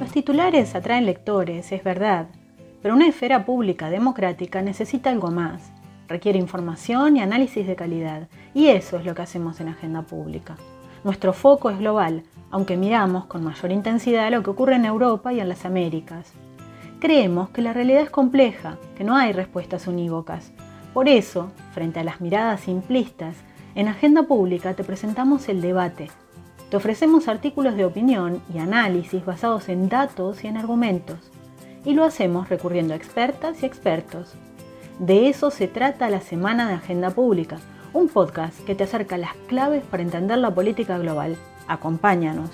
Los titulares atraen lectores, es verdad, pero una esfera pública democrática necesita algo más. Requiere información y análisis de calidad, y eso es lo que hacemos en Agenda Pública. Nuestro foco es global, aunque miramos con mayor intensidad lo que ocurre en Europa y en las Américas. Creemos que la realidad es compleja, que no hay respuestas unívocas. Por eso, frente a las miradas simplistas, en Agenda Pública te presentamos el debate. Te ofrecemos artículos de opinión y análisis basados en datos y en argumentos. Y lo hacemos recurriendo a expertas y expertos. De eso se trata la Semana de Agenda Pública, un podcast que te acerca las claves para entender la política global. Acompáñanos.